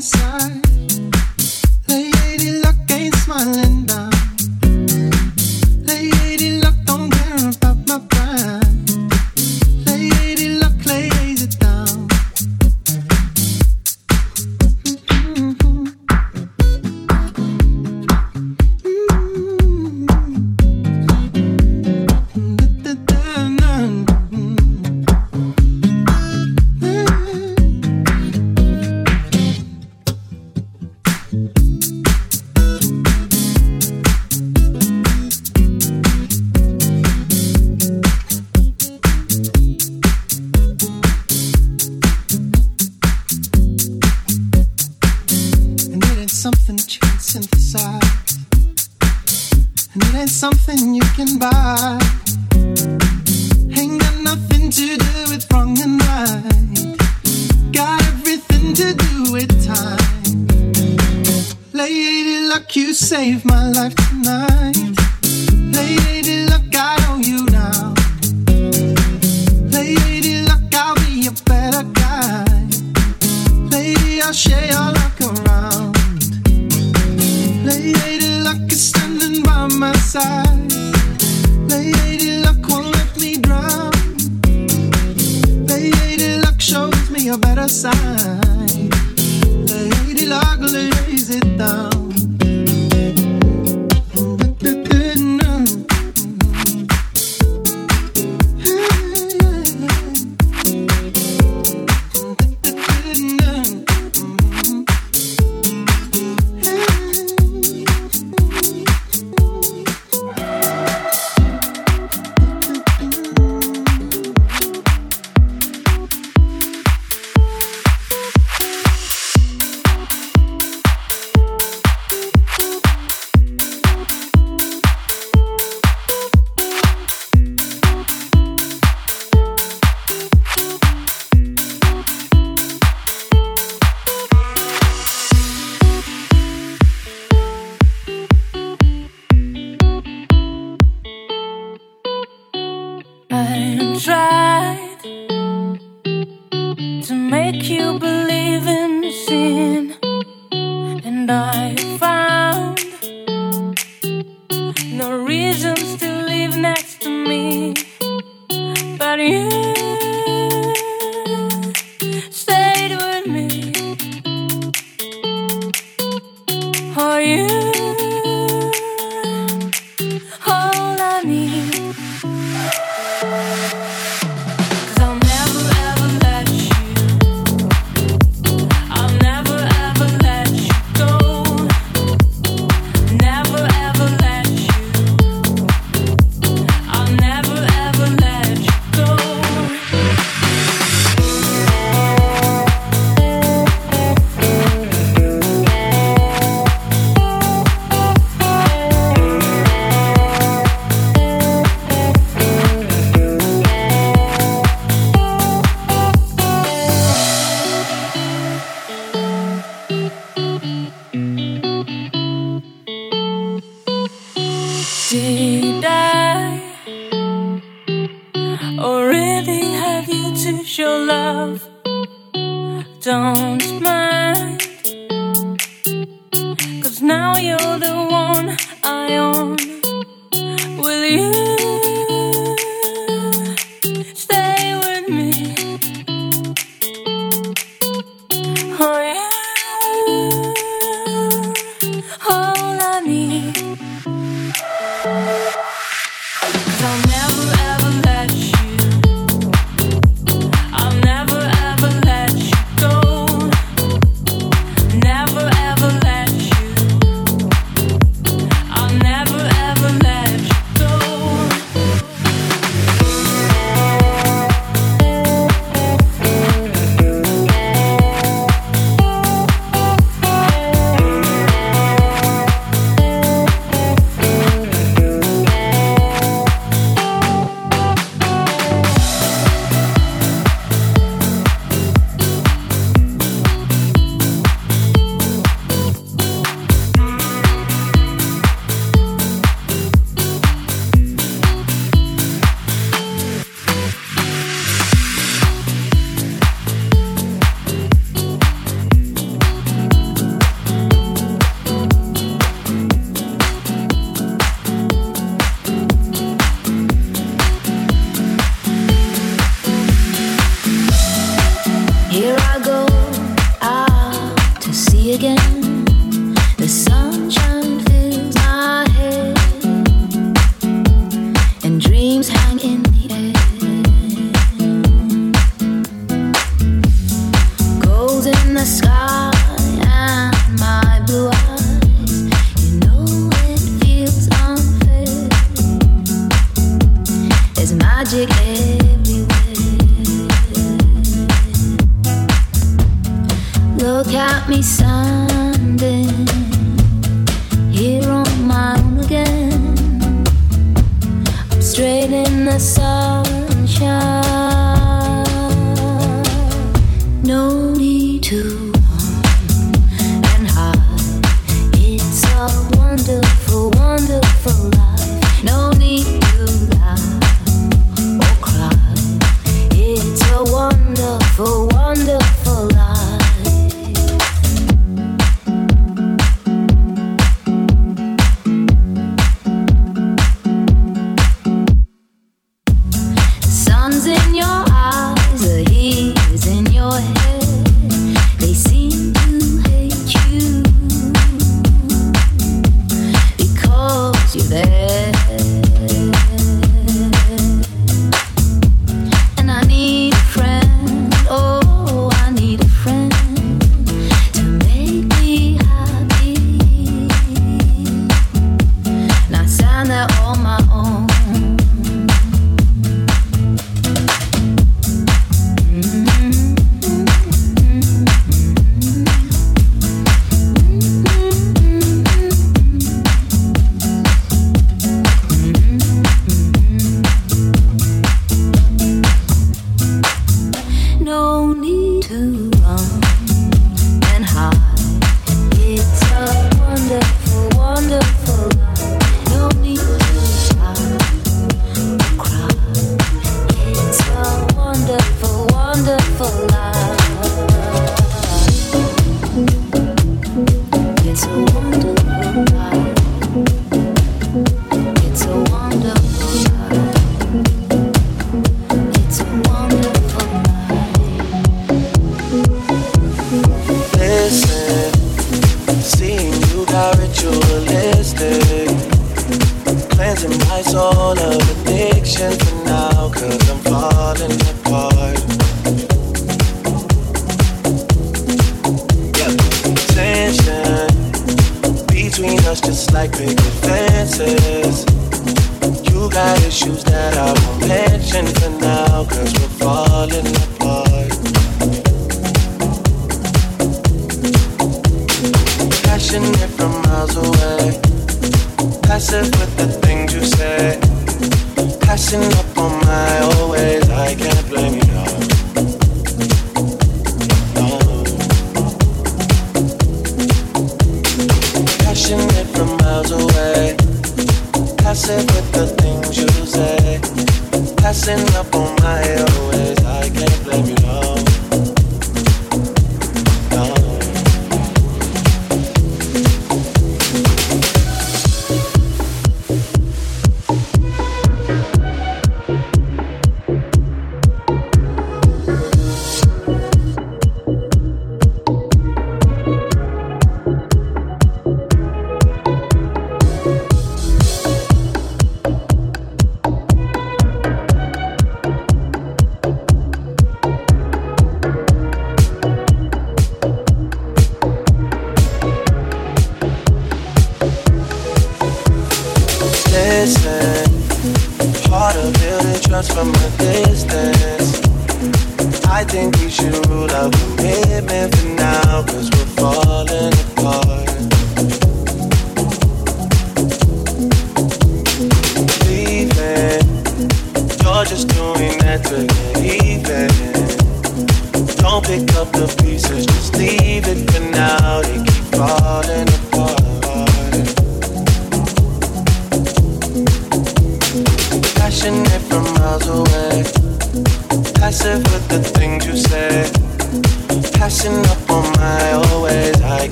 sun.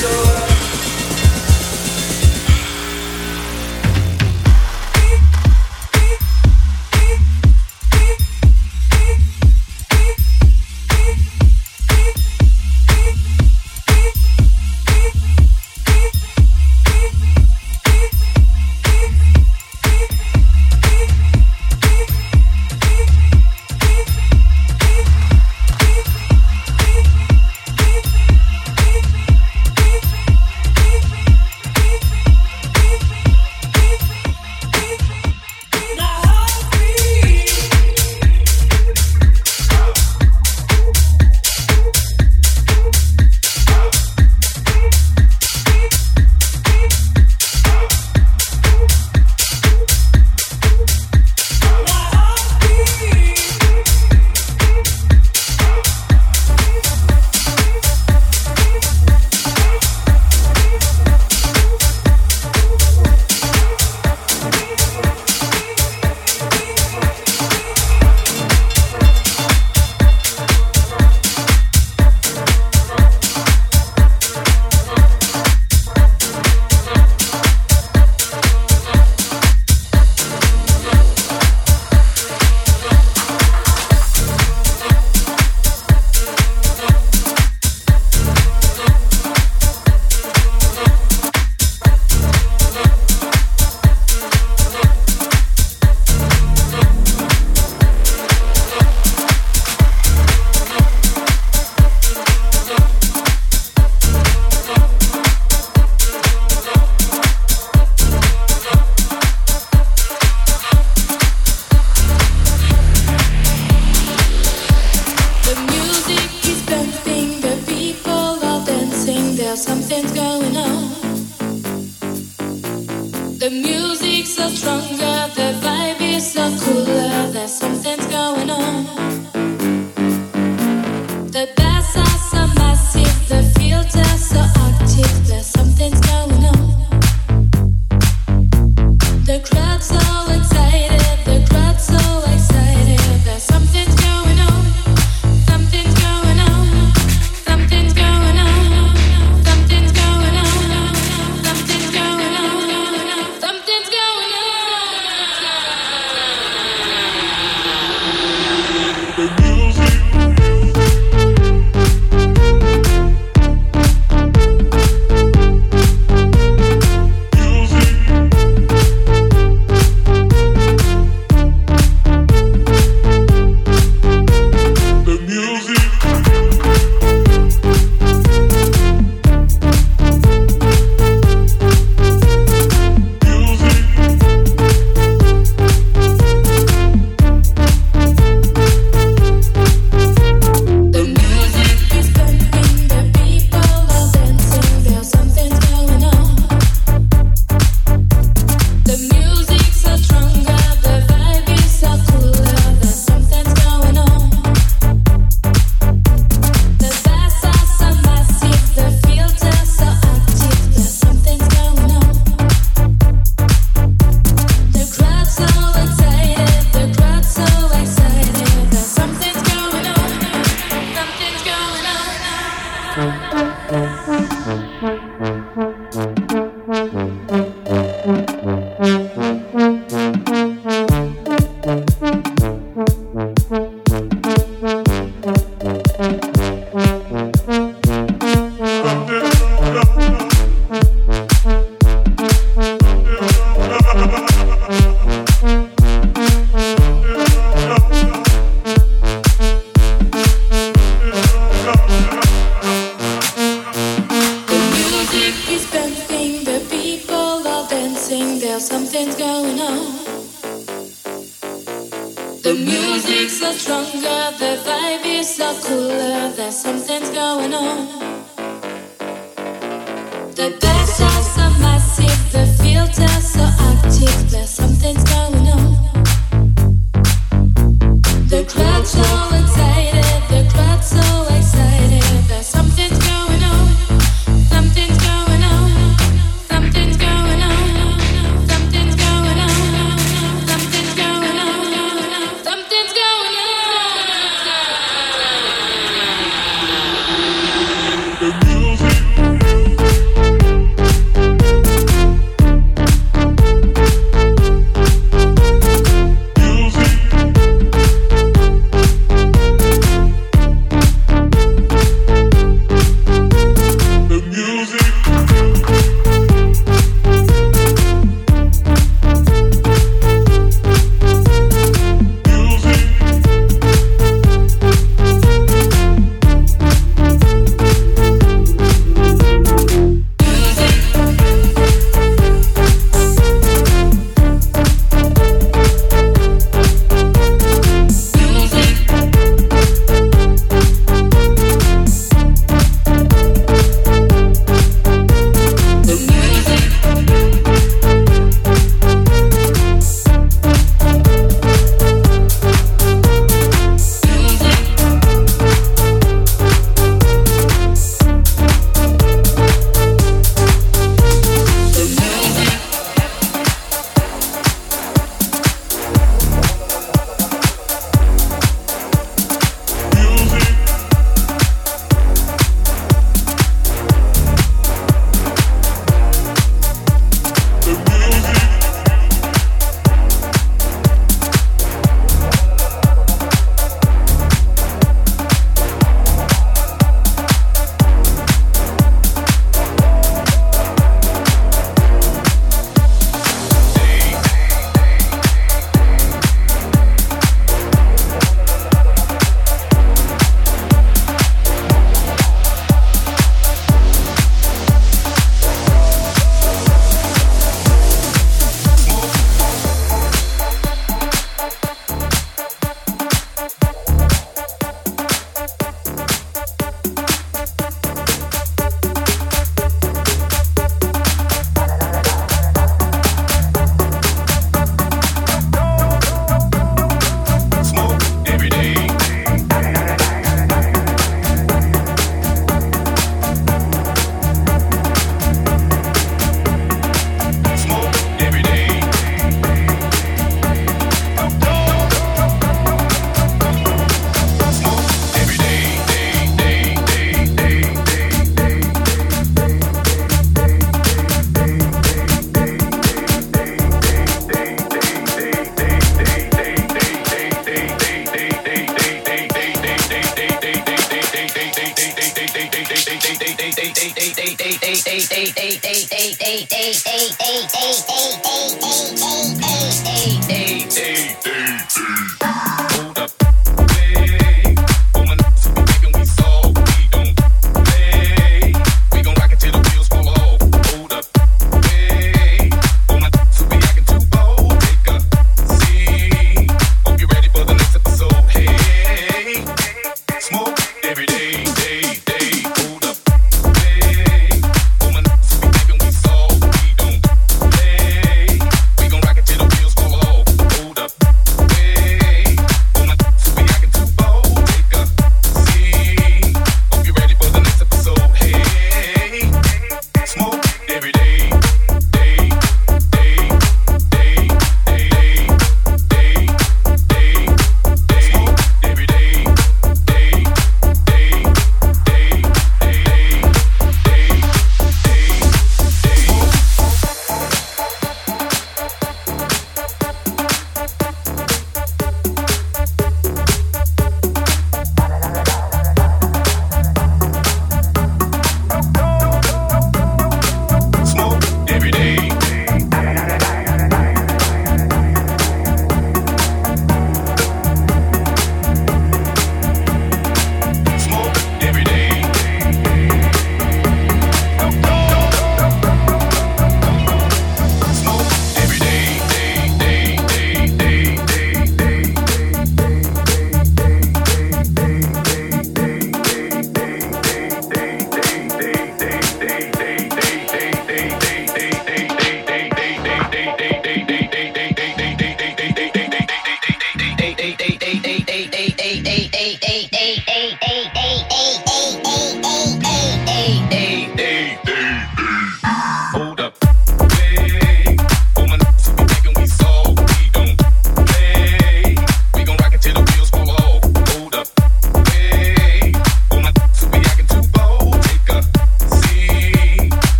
so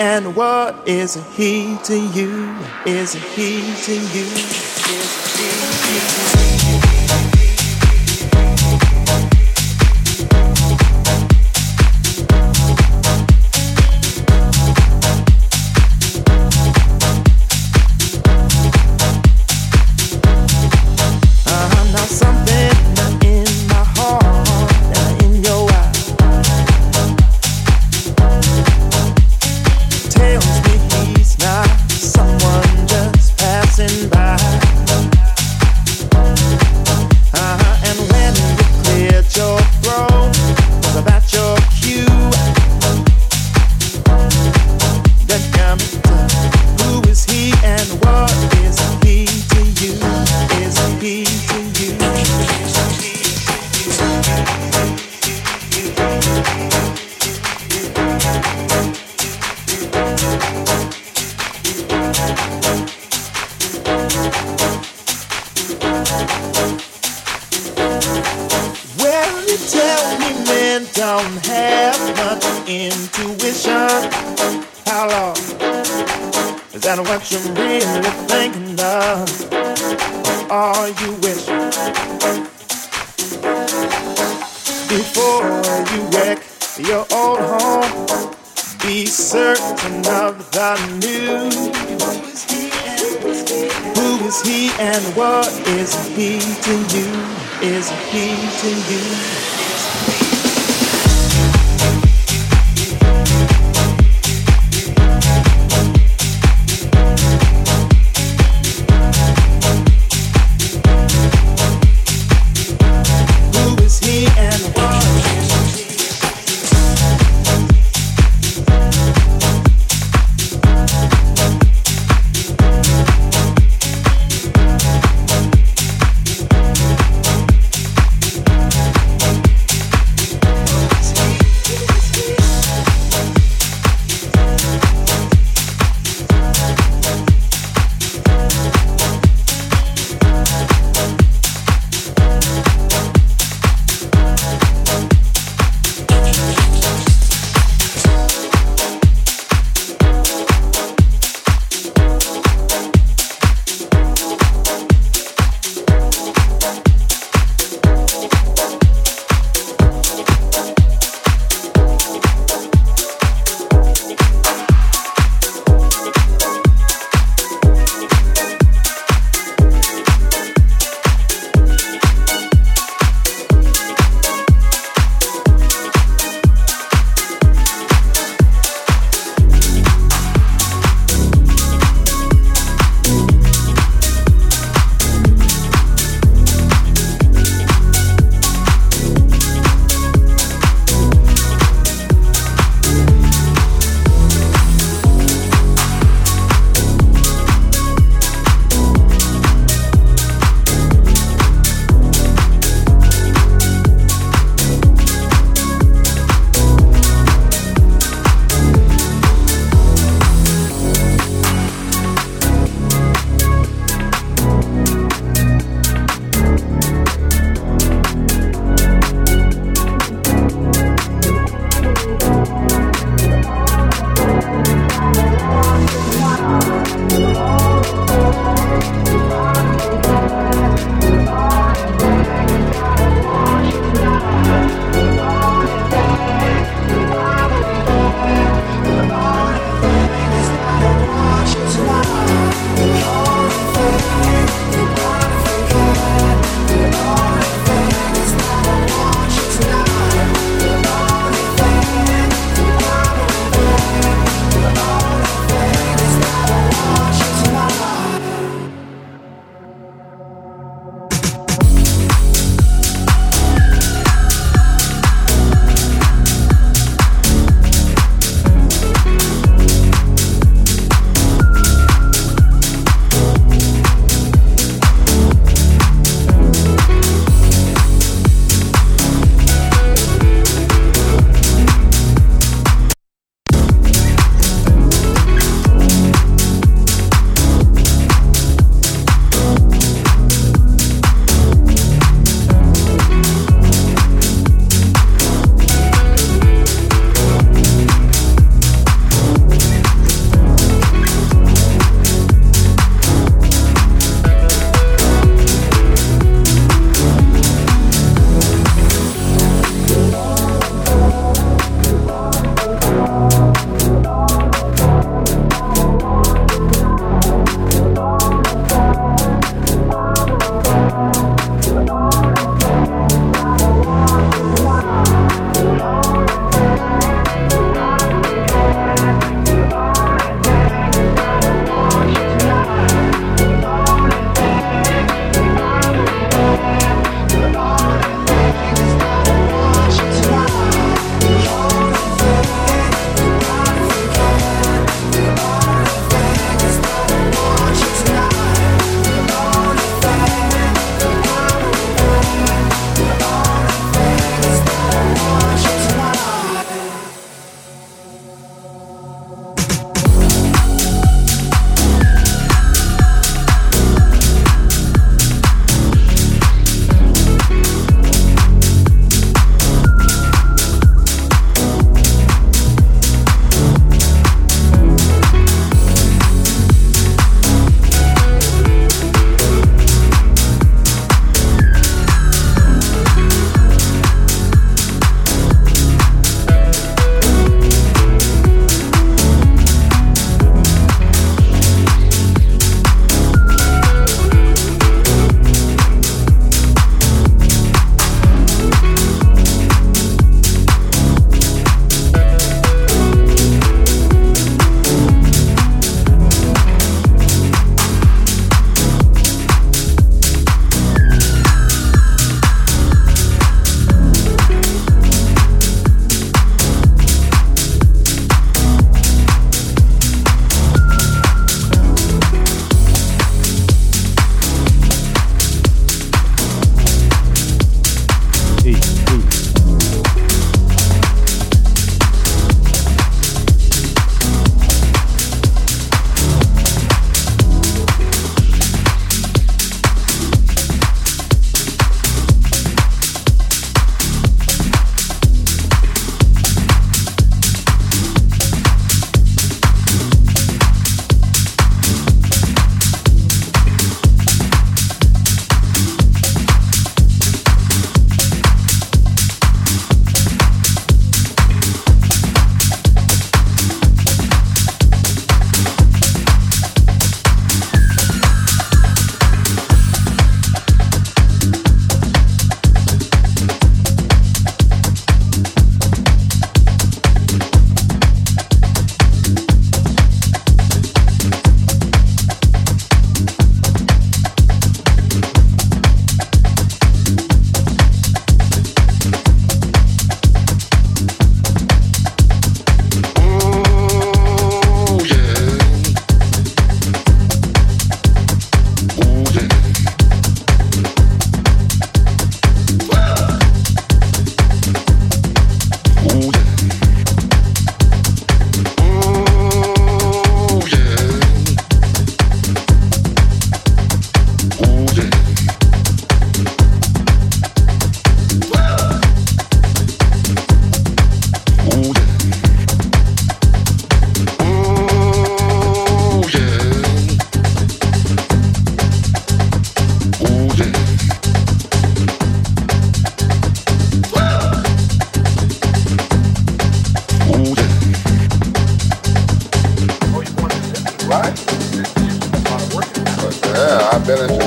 and what is he to you? Is he to you? Is he to you? 终于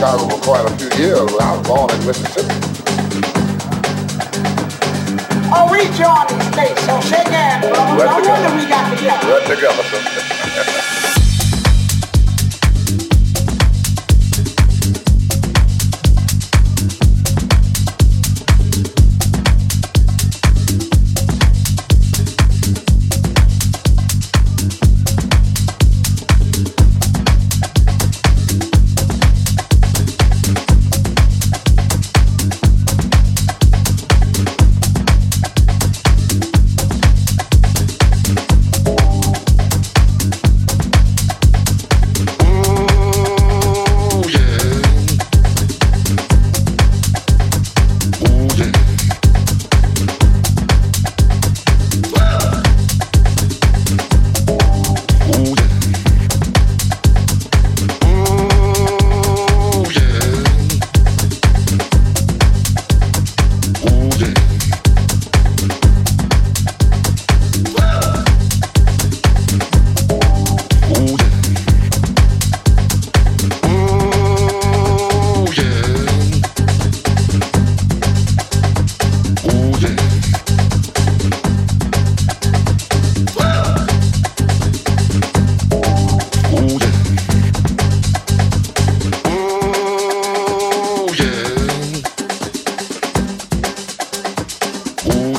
Chicago for quite a few years. I was born in Mississippi. Oh, we joined the state, so shake hands, brother. No wonder we got together. Right together.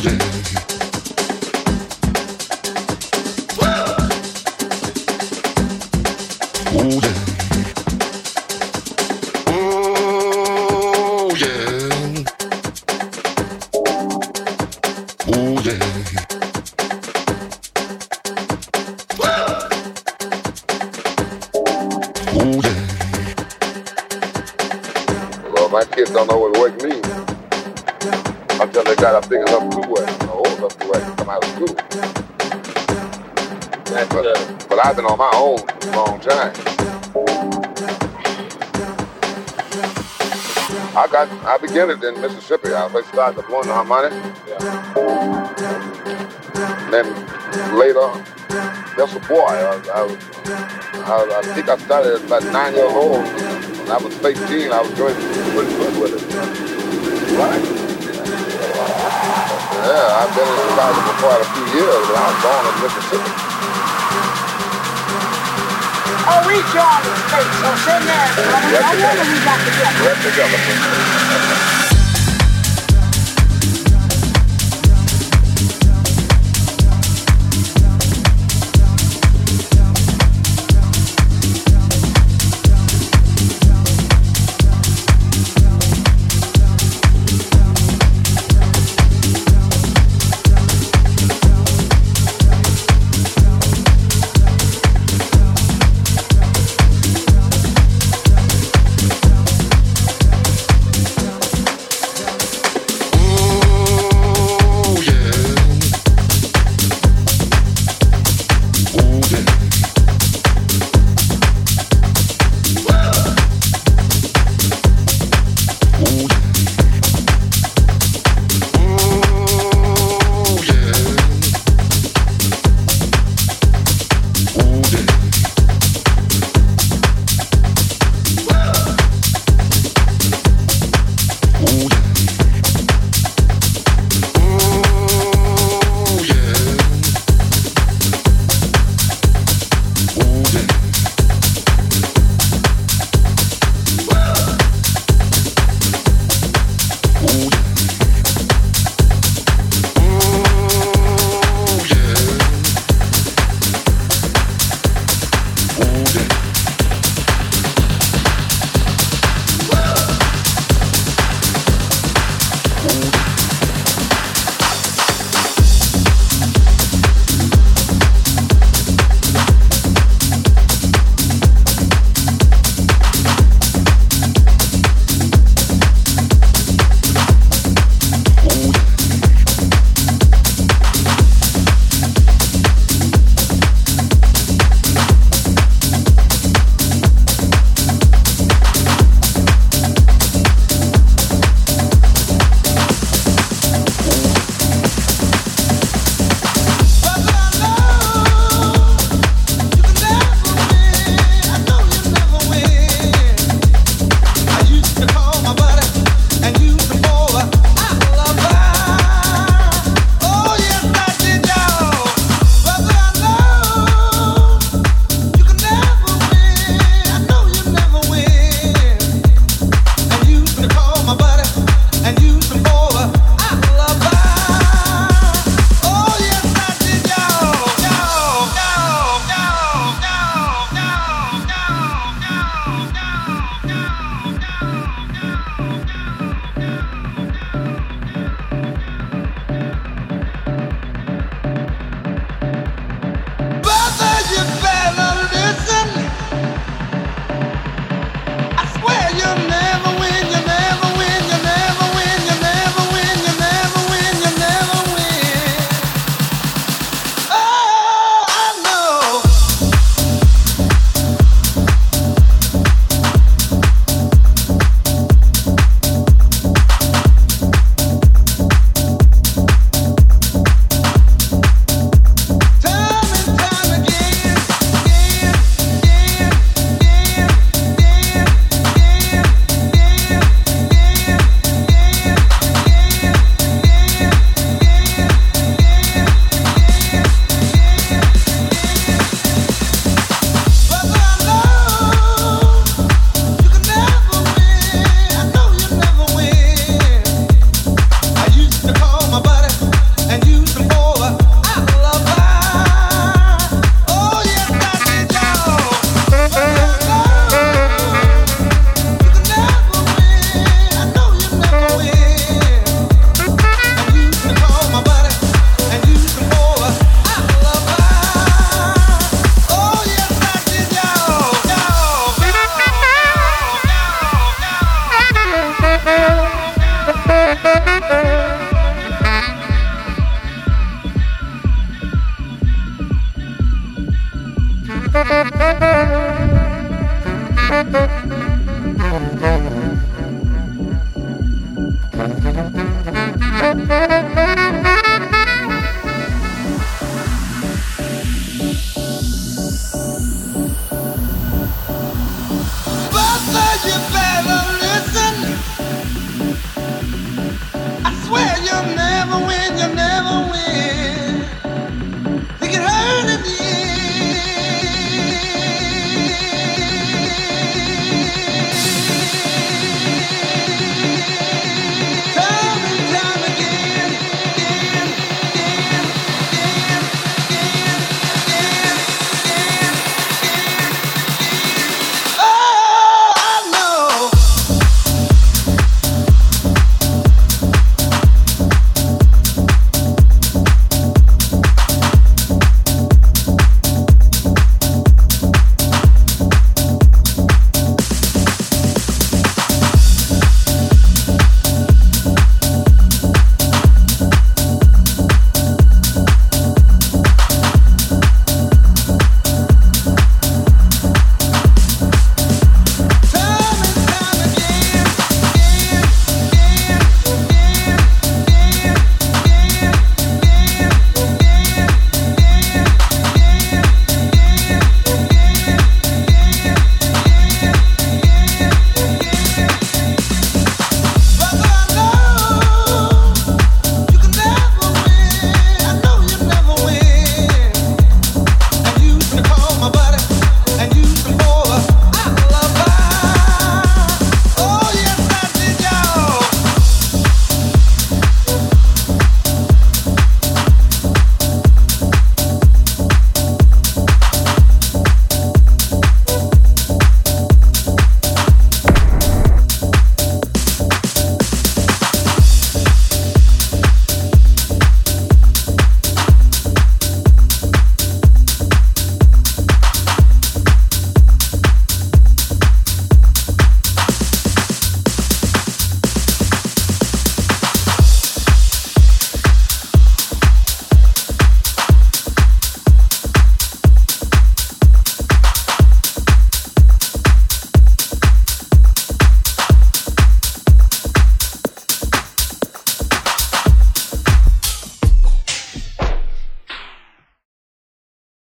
Christian. Beginning in Mississippi. I first started blowing the harmonic. Yeah. Then later, just a boy. I, I, I, I, think I started at about nine years old. When I was 18, I was doing good with it. Right. Yeah, I've been in Chicago for quite a few years, but I was born in Mississippi. Oh, we joined the state, so sing that. No wonder we got together. We're together.